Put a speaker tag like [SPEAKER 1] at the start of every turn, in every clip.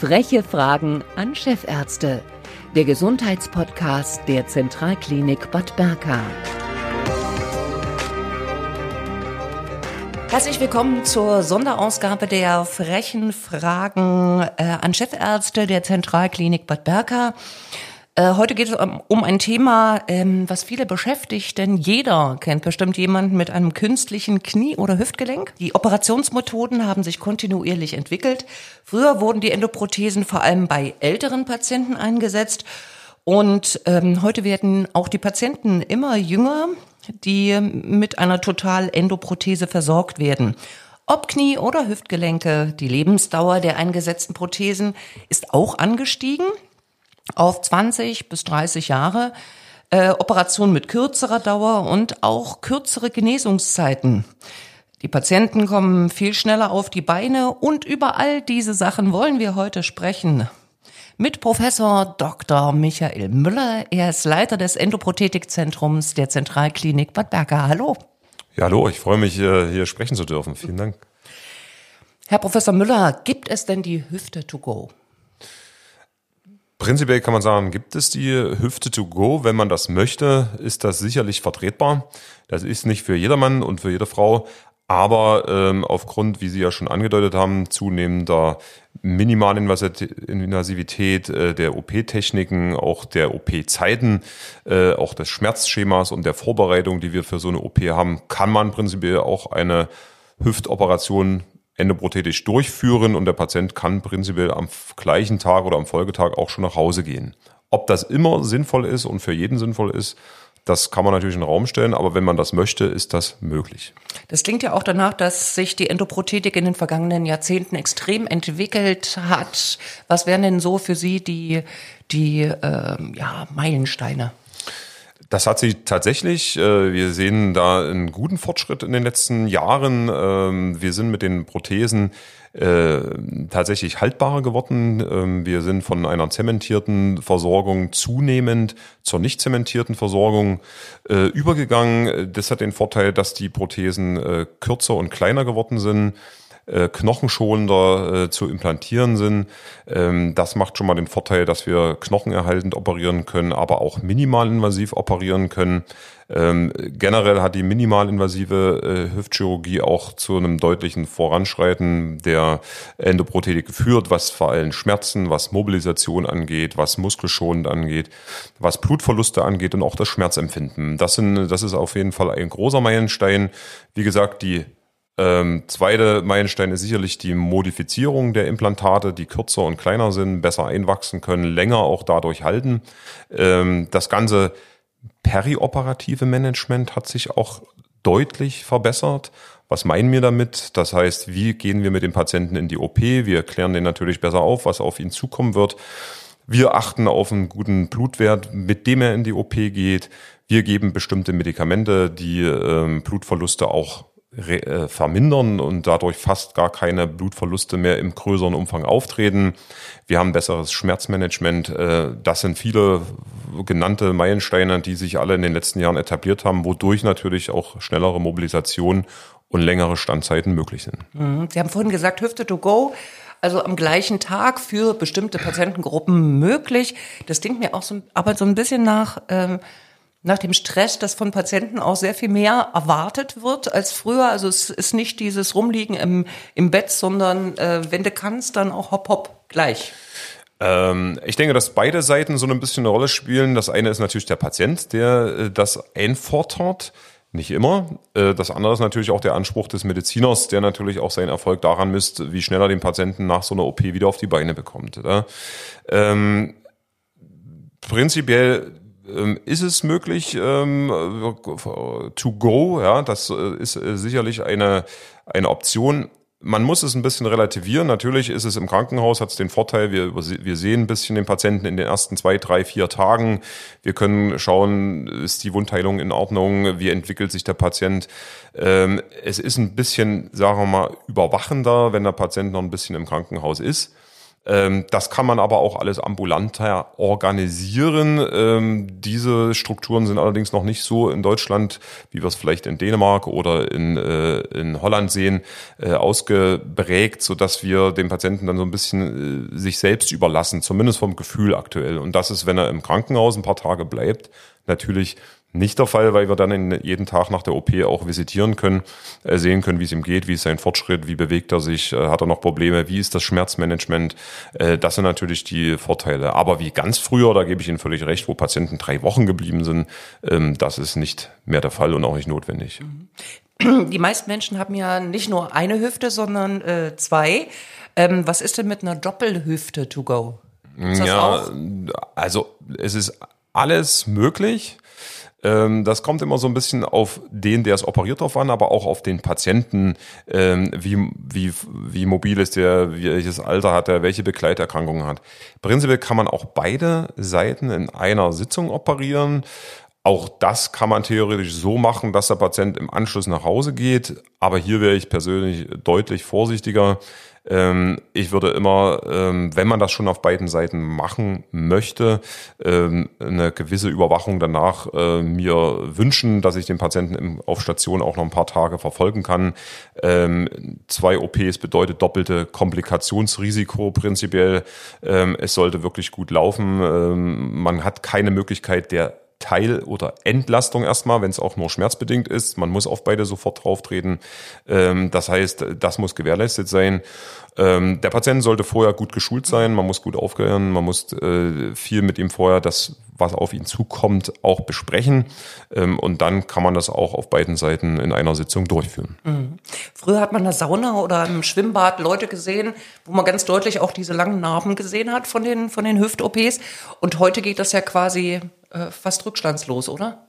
[SPEAKER 1] Freche Fragen an Chefärzte. Der Gesundheitspodcast der Zentralklinik Bad Berka. Herzlich willkommen zur Sonderausgabe der frechen Fragen äh, an Chefärzte der Zentralklinik Bad Berka. Äh, heute geht es um, um ein Thema, ähm, was viele beschäftigt, denn jeder kennt bestimmt jemanden mit einem künstlichen Knie- oder Hüftgelenk. Die Operationsmethoden haben sich kontinuierlich entwickelt. Früher wurden die Endoprothesen vor allem bei älteren Patienten eingesetzt. Und ähm, heute werden auch die Patienten immer jünger, die mit einer Total-Endoprothese versorgt werden. Ob Knie oder Hüftgelenke, die Lebensdauer der eingesetzten Prothesen ist auch angestiegen auf 20 bis 30 Jahre. Äh, Operationen mit kürzerer Dauer und auch kürzere Genesungszeiten. Die Patienten kommen viel schneller auf die Beine und über all diese Sachen wollen wir heute sprechen. Mit Professor Dr. Michael Müller. Er ist Leiter des Endoprothetikzentrums der Zentralklinik Bad Berka. Hallo.
[SPEAKER 2] Ja, hallo. Ich freue mich, hier sprechen zu dürfen. Vielen Dank.
[SPEAKER 1] Herr Professor Müller, gibt es denn die Hüfte to go?
[SPEAKER 2] Prinzipiell kann man sagen, gibt es die Hüfte to go. Wenn man das möchte, ist das sicherlich vertretbar. Das ist nicht für jedermann und für jede Frau, aber ähm, aufgrund, wie Sie ja schon angedeutet haben, zunehmender Minimalinvasivität äh, der OP-Techniken, auch der OP-Zeiten, äh, auch des Schmerzschemas und der Vorbereitung, die wir für so eine OP haben, kann man prinzipiell auch eine Hüftoperation endoprothetisch durchführen und der Patient kann prinzipiell am gleichen Tag oder am Folgetag auch schon nach Hause gehen. Ob das immer sinnvoll ist und für jeden sinnvoll ist, das kann man natürlich in den Raum stellen, aber wenn man das möchte, ist das möglich.
[SPEAKER 1] Das klingt ja auch danach, dass sich die Endoprothetik in den vergangenen Jahrzehnten extrem entwickelt hat. Was wären denn so für Sie die, die äh, ja, Meilensteine?
[SPEAKER 2] Das hat sie tatsächlich. Äh, wir sehen da einen guten Fortschritt in den letzten Jahren. Ähm, wir sind mit den Prothesen äh, tatsächlich haltbarer geworden. Ähm, wir sind von einer zementierten Versorgung zunehmend zur nicht zementierten Versorgung äh, übergegangen. Das hat den Vorteil, dass die Prothesen kürzer und kleiner geworden sind äh, knochenschonender äh, zu implantieren sind. Ähm, das macht schon mal den Vorteil, dass wir knochenerhaltend operieren können, aber auch minimalinvasiv operieren können. Ähm, generell hat die minimalinvasive äh, Hüftchirurgie auch zu einem deutlichen Voranschreiten der Endoprothetik geführt, was vor allem Schmerzen, was Mobilisation angeht, was muskelschonend angeht, was Blutverluste angeht und auch das Schmerzempfinden. Das sind, das ist auf jeden Fall ein großer Meilenstein. Wie gesagt, die ähm, zweite Meilenstein ist sicherlich die Modifizierung der Implantate, die kürzer und kleiner sind, besser einwachsen können, länger auch dadurch halten. Ähm, das ganze perioperative Management hat sich auch deutlich verbessert. Was meinen wir damit? Das heißt, wie gehen wir mit dem Patienten in die OP? Wir klären den natürlich besser auf, was auf ihn zukommen wird. Wir achten auf einen guten Blutwert, mit dem er in die OP geht. Wir geben bestimmte Medikamente, die ähm, Blutverluste auch äh, vermindern und dadurch fast gar keine Blutverluste mehr im größeren Umfang auftreten. Wir haben besseres Schmerzmanagement. Äh, das sind viele genannte Meilensteine, die sich alle in den letzten Jahren etabliert haben, wodurch natürlich auch schnellere Mobilisation und längere Standzeiten möglich sind.
[SPEAKER 1] Mhm. Sie haben vorhin gesagt, Hüfte to go also am gleichen Tag für bestimmte Patientengruppen möglich. Das klingt mir auch so, aber so ein bisschen nach ähm, nach dem Stress, dass von Patienten auch sehr viel mehr erwartet wird als früher. Also es ist nicht dieses Rumliegen im, im Bett, sondern äh, wenn du kannst, dann auch hopp hopp gleich.
[SPEAKER 2] Ähm, ich denke, dass beide Seiten so ein bisschen eine Rolle spielen. Das eine ist natürlich der Patient, der äh, das einfordert. Nicht immer. Äh, das andere ist natürlich auch der Anspruch des Mediziners, der natürlich auch seinen Erfolg daran misst, wie schnell er den Patienten nach so einer OP wieder auf die Beine bekommt. Ähm, prinzipiell ist es möglich ähm, to go? Ja, das äh, ist äh, sicherlich eine, eine Option. Man muss es ein bisschen relativieren. Natürlich ist es im Krankenhaus, hat es den Vorteil, wir, wir sehen ein bisschen den Patienten in den ersten zwei, drei, vier Tagen. Wir können schauen, ist die Wundheilung in Ordnung, wie entwickelt sich der Patient. Ähm, es ist ein bisschen, sagen wir mal, überwachender, wenn der Patient noch ein bisschen im Krankenhaus ist. Ähm, das kann man aber auch alles ambulanter organisieren. Ähm, diese Strukturen sind allerdings noch nicht so in Deutschland, wie wir es vielleicht in Dänemark oder in, äh, in Holland sehen, äh, ausgeprägt, so dass wir dem Patienten dann so ein bisschen äh, sich selbst überlassen, zumindest vom Gefühl aktuell. Und das ist, wenn er im Krankenhaus ein paar Tage bleibt, natürlich nicht der Fall, weil wir dann in, jeden Tag nach der OP auch visitieren können, äh, sehen können, wie es ihm geht, wie ist sein Fortschritt, wie bewegt er sich, äh, hat er noch Probleme, wie ist das Schmerzmanagement. Äh, das sind natürlich die Vorteile. Aber wie ganz früher, da gebe ich Ihnen völlig recht, wo Patienten drei Wochen geblieben sind, ähm, das ist nicht mehr der Fall und auch nicht notwendig.
[SPEAKER 1] Die meisten Menschen haben ja nicht nur eine Hüfte, sondern äh, zwei. Ähm, was ist denn mit einer Doppelhüfte to go?
[SPEAKER 2] ja, auch? also es ist alles möglich. Ähm, das kommt immer so ein bisschen auf den, der es operiert drauf an, aber auch auf den Patienten, ähm, wie, wie, wie mobil ist der, welches Alter hat er, welche Begleiterkrankungen hat. Prinzipiell kann man auch beide Seiten in einer Sitzung operieren. Auch das kann man theoretisch so machen, dass der Patient im Anschluss nach Hause geht. Aber hier wäre ich persönlich deutlich vorsichtiger. Ähm, ich würde immer, ähm, wenn man das schon auf beiden Seiten machen möchte, ähm, eine gewisse Überwachung danach äh, mir wünschen, dass ich den Patienten auf Station auch noch ein paar Tage verfolgen kann. zwei OPs bedeutet doppelte Komplikationsrisiko prinzipiell. es sollte wirklich gut laufen. man hat keine Möglichkeit der Teil- oder Entlastung erstmal, wenn es auch nur schmerzbedingt ist. Man muss auf beide sofort drauf treten. Ähm, das heißt, das muss gewährleistet sein. Ähm, der Patient sollte vorher gut geschult sein, man muss gut aufgehören, man muss äh, viel mit ihm vorher das, was auf ihn zukommt, auch besprechen. Ähm, und dann kann man das auch auf beiden Seiten in einer Sitzung durchführen. Mhm.
[SPEAKER 1] Früher hat man in der Sauna oder im Schwimmbad Leute gesehen, wo man ganz deutlich auch diese langen Narben gesehen hat von den, von den Hüft-OPs. Und heute geht das ja quasi äh, fast rückstandslos, oder?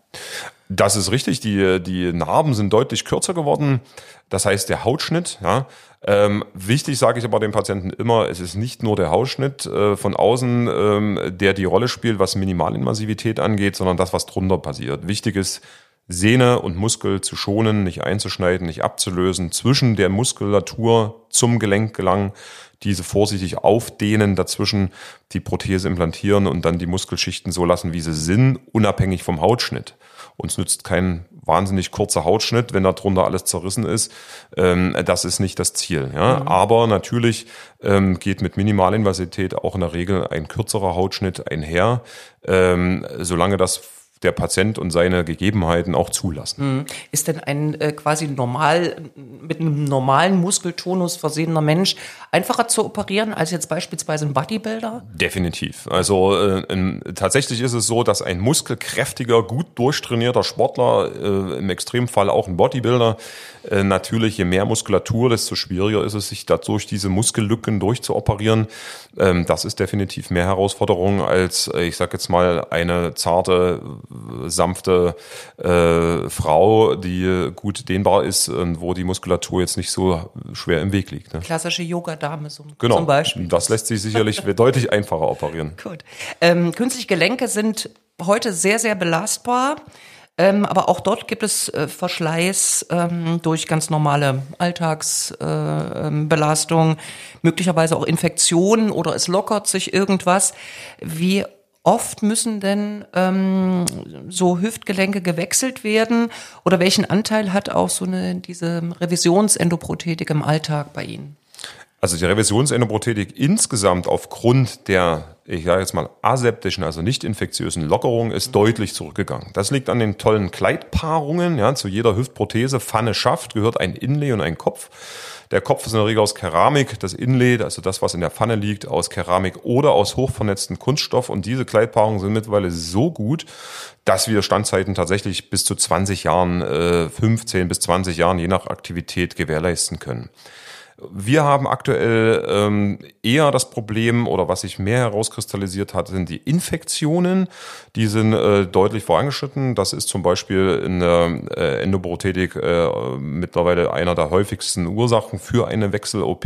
[SPEAKER 2] Das ist richtig. Die, die Narben sind deutlich kürzer geworden. Das heißt, der Hautschnitt, ja. Ähm, wichtig sage ich aber den Patienten immer, es ist nicht nur der Hautschnitt äh, von außen, ähm, der die Rolle spielt, was Minimalinvasivität angeht, sondern das, was drunter passiert. Wichtig ist, Sehne und Muskel zu schonen, nicht einzuschneiden, nicht abzulösen, zwischen der Muskulatur zum Gelenk gelangen, diese vorsichtig aufdehnen, dazwischen die Prothese implantieren und dann die Muskelschichten so lassen, wie sie sind, unabhängig vom Hautschnitt. Uns nützt kein wahnsinnig kurzer Hautschnitt, wenn darunter alles zerrissen ist. Ähm, das ist nicht das Ziel. Ja? Mhm. Aber natürlich ähm, geht mit Minimalinvasivität auch in der Regel ein kürzerer Hautschnitt einher, ähm, solange das der Patient und seine Gegebenheiten auch zulassen.
[SPEAKER 1] Mhm. Ist denn ein äh, quasi normal mit einem normalen Muskeltonus versehener Mensch einfacher zu operieren als jetzt beispielsweise ein Bodybuilder?
[SPEAKER 2] Definitiv. Also äh, in, tatsächlich ist es so, dass ein muskelkräftiger, gut durchtrainierter Sportler, äh, im Extremfall auch ein Bodybuilder, äh, natürlich je mehr Muskulatur, desto schwieriger ist es, sich dadurch diese Muskellücken durchzuoperieren. Ähm, das ist definitiv mehr Herausforderung als, äh, ich sag jetzt mal, eine zarte sanfte äh, Frau, die gut dehnbar ist und wo die Muskulatur jetzt nicht so schwer im Weg liegt.
[SPEAKER 1] Ne? Klassische Yoga-Dame so,
[SPEAKER 2] genau.
[SPEAKER 1] zum Beispiel.
[SPEAKER 2] Das lässt sich sicherlich deutlich einfacher operieren.
[SPEAKER 1] Gut. Ähm, künstliche Gelenke sind heute sehr, sehr belastbar. Ähm, aber auch dort gibt es äh, Verschleiß ähm, durch ganz normale Alltagsbelastung, äh, möglicherweise auch Infektionen oder es lockert sich irgendwas. Wie oft müssen denn ähm, so Hüftgelenke gewechselt werden oder welchen Anteil hat auch so eine diese Revisionsendoprothetik im Alltag bei Ihnen?
[SPEAKER 2] Also die Revisionsendoprothetik insgesamt aufgrund der, ich sage jetzt mal, aseptischen, also nicht infektiösen Lockerung ist deutlich zurückgegangen. Das liegt an den tollen Kleidpaarungen. Ja, zu jeder Hüftprothese, Pfanne, Schaft gehört ein Inlay und ein Kopf. Der Kopf ist in der Regel aus Keramik, das Inlay, also das, was in der Pfanne liegt, aus Keramik oder aus hochvernetzten Kunststoff. Und diese Kleidpaarungen sind mittlerweile so gut, dass wir Standzeiten tatsächlich bis zu 20 Jahren, äh, 15 bis 20 Jahren, je nach Aktivität gewährleisten können. Wir haben aktuell ähm, eher das Problem oder was sich mehr herauskristallisiert hat, sind die Infektionen. Die sind äh, deutlich vorangeschritten. Das ist zum Beispiel in der äh, Endoprothetik äh, mittlerweile einer der häufigsten Ursachen für eine Wechsel-OP.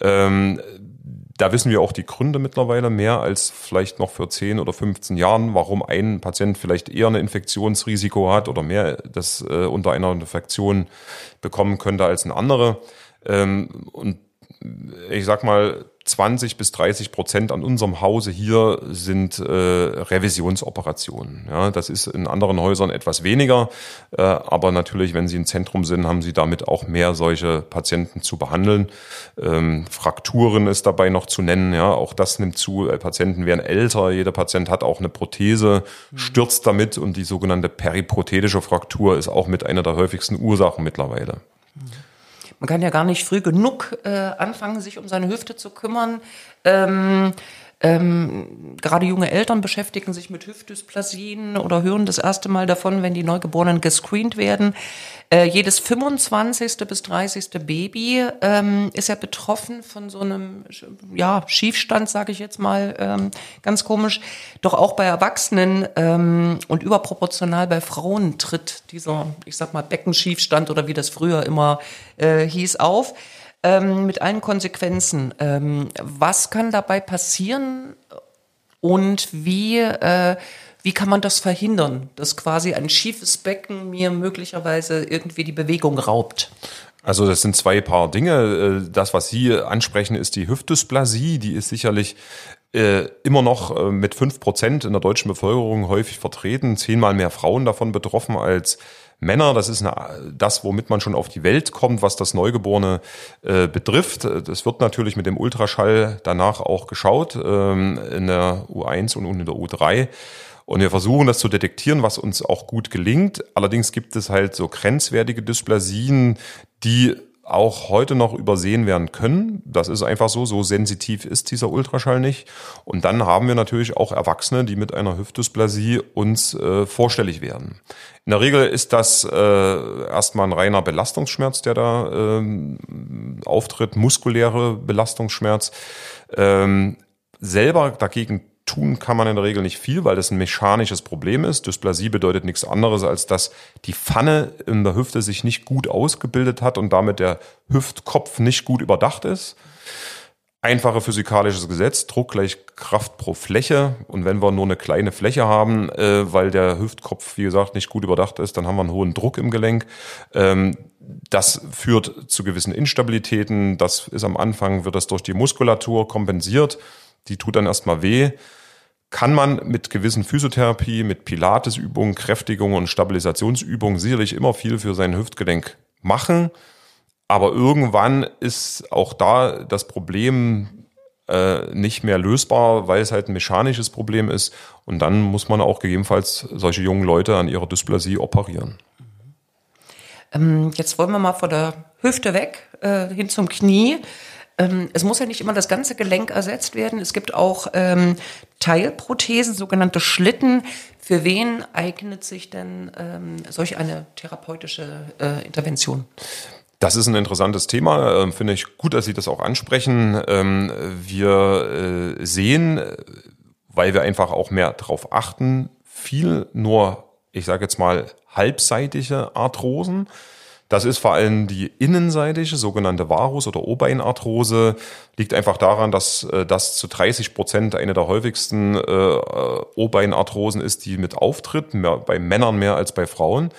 [SPEAKER 2] Ähm, da wissen wir auch die Gründe mittlerweile mehr als vielleicht noch für 10 oder 15 Jahren, warum ein Patient vielleicht eher ein Infektionsrisiko hat oder mehr das äh, unter einer Infektion bekommen könnte als ein anderer. Ähm, und ich sag mal, 20 bis 30 Prozent an unserem Hause hier sind äh, Revisionsoperationen. Ja, das ist in anderen Häusern etwas weniger, äh, aber natürlich, wenn Sie im Zentrum sind, haben Sie damit auch mehr solche Patienten zu behandeln. Ähm, Frakturen ist dabei noch zu nennen. Ja, auch das nimmt zu. Äh, Patienten werden älter. Jeder Patient hat auch eine Prothese, mhm. stürzt damit und die sogenannte periprothetische Fraktur ist auch mit einer der häufigsten Ursachen mittlerweile.
[SPEAKER 1] Man kann ja gar nicht früh genug äh, anfangen, sich um seine Hüfte zu kümmern. Ähm, ähm, gerade junge Eltern beschäftigen sich mit Hüftdysplasien oder hören das erste Mal davon, wenn die Neugeborenen gescreent werden. Äh, jedes 25. bis 30. Baby ähm, ist ja betroffen von so einem ja, Schiefstand, sage ich jetzt mal, ähm, ganz komisch. Doch auch bei Erwachsenen ähm, und überproportional bei Frauen tritt dieser, ich sag mal, Beckenschiefstand oder wie das früher immer äh, hieß, auf ähm, mit allen Konsequenzen. Ähm, was kann dabei passieren und wie, äh, wie kann man das verhindern, dass quasi ein schiefes Becken mir möglicherweise irgendwie die Bewegung raubt?
[SPEAKER 2] Also das sind zwei Paar Dinge. Äh, das, was Sie ansprechen, ist die Hüftdysplasie. Die ist sicherlich äh, immer noch äh, mit fünf Prozent in der deutschen Bevölkerung häufig vertreten. Zehnmal mehr Frauen davon betroffen als Männer. Das ist eine, das, womit man schon auf die Welt kommt, was das Neugeborene äh, betrifft. Das wird natürlich mit dem Ultraschall danach auch geschaut, ähm, in der U1 und in der U3. Und wir versuchen das zu detektieren, was uns auch gut gelingt. Allerdings gibt es halt so grenzwertige Dysplasien, die auch heute noch übersehen werden können. Das ist einfach so, so sensitiv ist dieser Ultraschall nicht. Und dann haben wir natürlich auch Erwachsene, die mit einer Hüftdysplasie uns äh, vorstellig werden. In der Regel ist das äh, erstmal ein reiner Belastungsschmerz, der da äh, auftritt, muskuläre Belastungsschmerz. Ähm, selber dagegen tun kann man in der Regel nicht viel, weil das ein mechanisches Problem ist. Dysplasie bedeutet nichts anderes, als dass die Pfanne in der Hüfte sich nicht gut ausgebildet hat und damit der Hüftkopf nicht gut überdacht ist. Einfache physikalisches Gesetz, Druck gleich Kraft pro Fläche. Und wenn wir nur eine kleine Fläche haben, äh, weil der Hüftkopf, wie gesagt, nicht gut überdacht ist, dann haben wir einen hohen Druck im Gelenk. Ähm, das führt zu gewissen Instabilitäten. Das ist am Anfang, wird das durch die Muskulatur kompensiert. Die tut dann erstmal weh kann man mit gewissen Physiotherapie, mit Pilatesübungen, Kräftigungen und Stabilisationsübungen sicherlich immer viel für sein Hüftgelenk machen. Aber irgendwann ist auch da das Problem äh, nicht mehr lösbar, weil es halt ein mechanisches Problem ist. Und dann muss man auch gegebenenfalls solche jungen Leute an ihrer Dysplasie operieren.
[SPEAKER 1] Ähm, jetzt wollen wir mal von der Hüfte weg äh, hin zum Knie. Ähm, es muss ja nicht immer das ganze Gelenk ersetzt werden. Es gibt auch ähm, Teilprothesen, sogenannte Schlitten. Für wen eignet sich denn ähm, solch eine therapeutische äh, Intervention?
[SPEAKER 2] Das ist ein interessantes Thema. Ähm, finde ich gut, dass Sie das auch ansprechen. Ähm, wir äh, sehen, weil wir einfach auch mehr darauf achten, viel nur, ich sage jetzt mal, halbseitige Arthrosen. Das ist vor allem die innenseitige, sogenannte Varus- oder Obeinarthrose. Liegt einfach daran, dass äh, das zu 30 Prozent eine der häufigsten äh, Obeinarthrosen ist, die mit auftritt, mehr, bei Männern mehr als bei Frauen.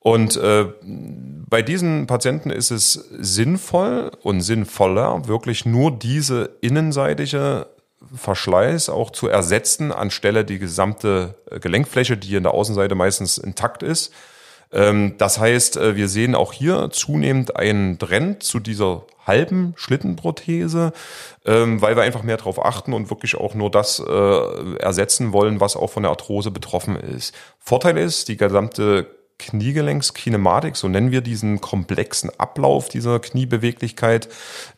[SPEAKER 2] Und äh, bei diesen Patienten ist es sinnvoll und sinnvoller, wirklich nur diese innenseitige Verschleiß auch zu ersetzen, anstelle die gesamte äh, Gelenkfläche, die in der Außenseite meistens intakt ist, das heißt, äh, wir sehen auch hier zunehmend einen Trend zu dieser halben Schlittenprothese, ähm, weil wir einfach mehr darauf achten und wirklich auch nur das äh, ersetzen wollen, was auch von der Arthrose betroffen ist. Vorteil ist, die gesamte Kniegelenkskinematik, so nennen wir diesen komplexen Ablauf dieser Kniebeweglichkeit,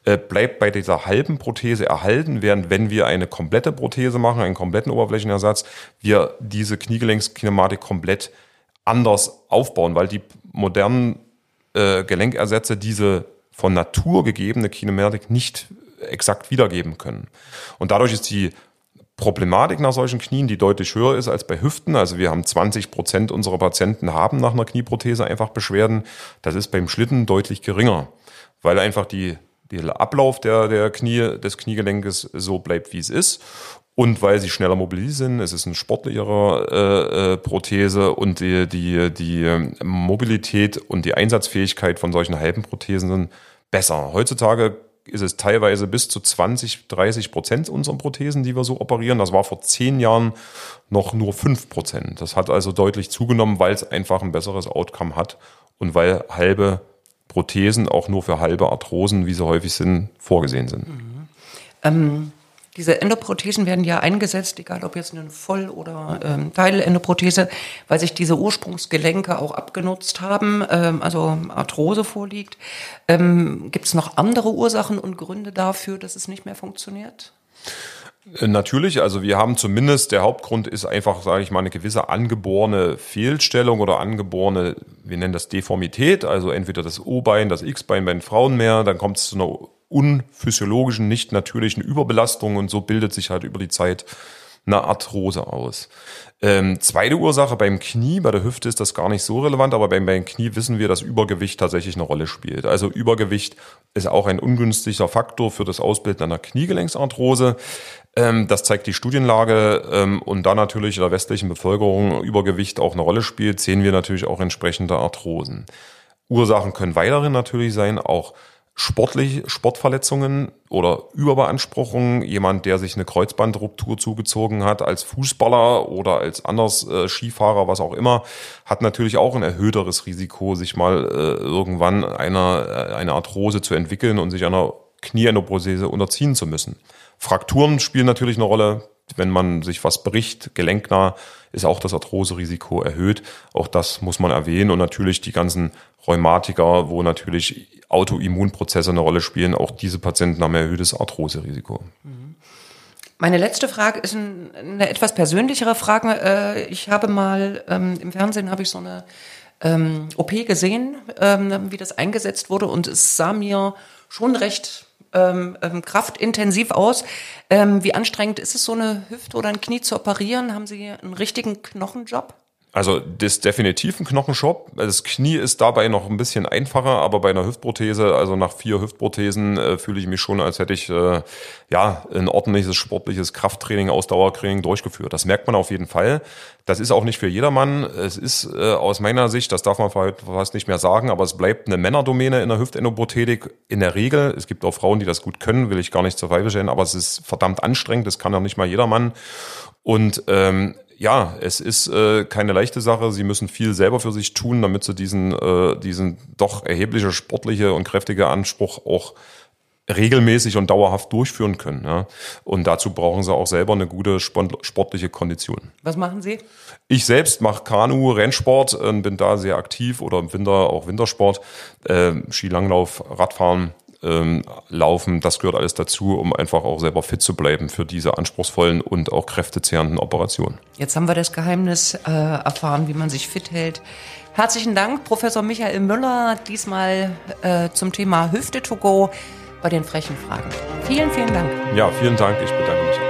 [SPEAKER 2] äh, bleibt bei dieser halben Prothese erhalten, während wenn wir eine komplette Prothese machen, einen kompletten Oberflächenersatz, wir diese Kniegelenkskinematik komplett anders aufbauen, weil die modernen äh, Gelenkersätze diese von Natur gegebene Kinematik nicht exakt wiedergeben können. Und dadurch ist die Problematik nach solchen Knien, die deutlich höher ist als bei Hüften. Also wir haben 20 Prozent unserer Patienten haben nach einer Knieprothese einfach Beschwerden. Das ist beim Schlitten deutlich geringer, weil einfach die, der Ablauf der, der Knie, des Kniegelenkes so bleibt, wie es ist. Und weil sie schneller mobil sind, es ist ein sportlicherer äh, äh, Prothese und die, die, die Mobilität und die Einsatzfähigkeit von solchen halben Prothesen sind besser. Heutzutage ist es teilweise bis zu 20, 30 Prozent unserer Prothesen, die wir so operieren. Das war vor zehn Jahren noch nur fünf Prozent. Das hat also deutlich zugenommen, weil es einfach ein besseres Outcome hat und weil halbe Prothesen auch nur für halbe Arthrosen, wie sie häufig sind, vorgesehen sind. Mhm.
[SPEAKER 1] Ähm, diese Endoprothesen werden ja eingesetzt, egal ob jetzt eine Voll- oder ähm, Teilendoprothese, weil sich diese Ursprungsgelenke auch abgenutzt haben, ähm, also Arthrose vorliegt. Ähm, Gibt es noch andere Ursachen und Gründe dafür, dass es nicht mehr funktioniert?
[SPEAKER 2] Äh, natürlich, also wir haben zumindest, der Hauptgrund ist einfach, sage ich mal, eine gewisse angeborene Fehlstellung oder angeborene, wir nennen das Deformität, also entweder das O-Bein, das X-Bein bei den Frauen mehr, dann kommt es zu einer unphysiologischen, nicht natürlichen Überbelastung und so bildet sich halt über die Zeit eine Arthrose aus. Ähm, zweite Ursache beim Knie, bei der Hüfte ist das gar nicht so relevant, aber beim, beim Knie wissen wir, dass Übergewicht tatsächlich eine Rolle spielt. Also Übergewicht ist auch ein ungünstiger Faktor für das Ausbilden einer Kniegelenksarthrose. Ähm, das zeigt die Studienlage ähm, und da natürlich in der westlichen Bevölkerung Übergewicht auch eine Rolle spielt, sehen wir natürlich auch entsprechende Arthrosen. Ursachen können weiterhin natürlich sein, auch sportlich, Sportverletzungen oder Überbeanspruchung, jemand, der sich eine Kreuzbandruptur zugezogen hat als Fußballer oder als anders äh, Skifahrer, was auch immer, hat natürlich auch ein erhöhteres Risiko, sich mal äh, irgendwann einer, äh, eine Arthrose zu entwickeln und sich einer Knieendoprothese unterziehen zu müssen. Frakturen spielen natürlich eine Rolle. Wenn man sich was bricht, gelenknah, ist auch das Arthroserisiko erhöht. Auch das muss man erwähnen. Und natürlich die ganzen Rheumatiker, wo natürlich Autoimmunprozesse eine Rolle spielen. Auch diese Patienten haben erhöhtes Arthroserisiko.
[SPEAKER 1] Meine letzte Frage ist eine etwas persönlichere Frage. Äh, ich habe mal ähm, im Fernsehen habe ich so eine ähm, OP gesehen, ähm, wie das eingesetzt wurde und es sah mir schon recht kraftintensiv aus. wie anstrengend ist es, so eine Hüfte oder ein Knie zu operieren? Haben Sie einen richtigen Knochenjob?
[SPEAKER 2] Also das ist definitiv ein Knochenshop. Das Knie ist dabei noch ein bisschen einfacher, aber bei einer Hüftprothese, also nach vier Hüftprothesen, äh, fühle ich mich schon, als hätte ich äh, ja ein ordentliches sportliches Krafttraining, Ausdauertraining durchgeführt. Das merkt man auf jeden Fall. Das ist auch nicht für jedermann. Es ist äh, aus meiner Sicht, das darf man fast nicht mehr sagen, aber es bleibt eine Männerdomäne in der Hüftendoprothetik in der Regel. Es gibt auch Frauen, die das gut können, will ich gar nicht zur Weibe stellen, aber es ist verdammt anstrengend. Das kann auch nicht mal jedermann. Und ähm, ja, es ist äh, keine leichte Sache. Sie müssen viel selber für sich tun, damit sie diesen, äh, diesen doch erhebliche sportliche und kräftige Anspruch auch regelmäßig und dauerhaft durchführen können. Ja. Und dazu brauchen sie auch selber eine gute sportliche Kondition.
[SPEAKER 1] Was machen Sie?
[SPEAKER 2] Ich selbst mache Kanu, Rennsport, äh, bin da sehr aktiv oder im Winter auch Wintersport, äh, Skilanglauf, Radfahren ähm, laufen, das gehört alles dazu, um einfach auch selber fit zu bleiben für diese anspruchsvollen und auch kräftezehrenden Operationen.
[SPEAKER 1] Jetzt haben wir das Geheimnis äh, erfahren, wie man sich fit hält. Herzlichen Dank, Professor Michael Müller, diesmal äh, zum Thema Hüfte to go bei den frechen Fragen. Vielen, vielen Dank.
[SPEAKER 2] Ja, vielen Dank. Ich bedanke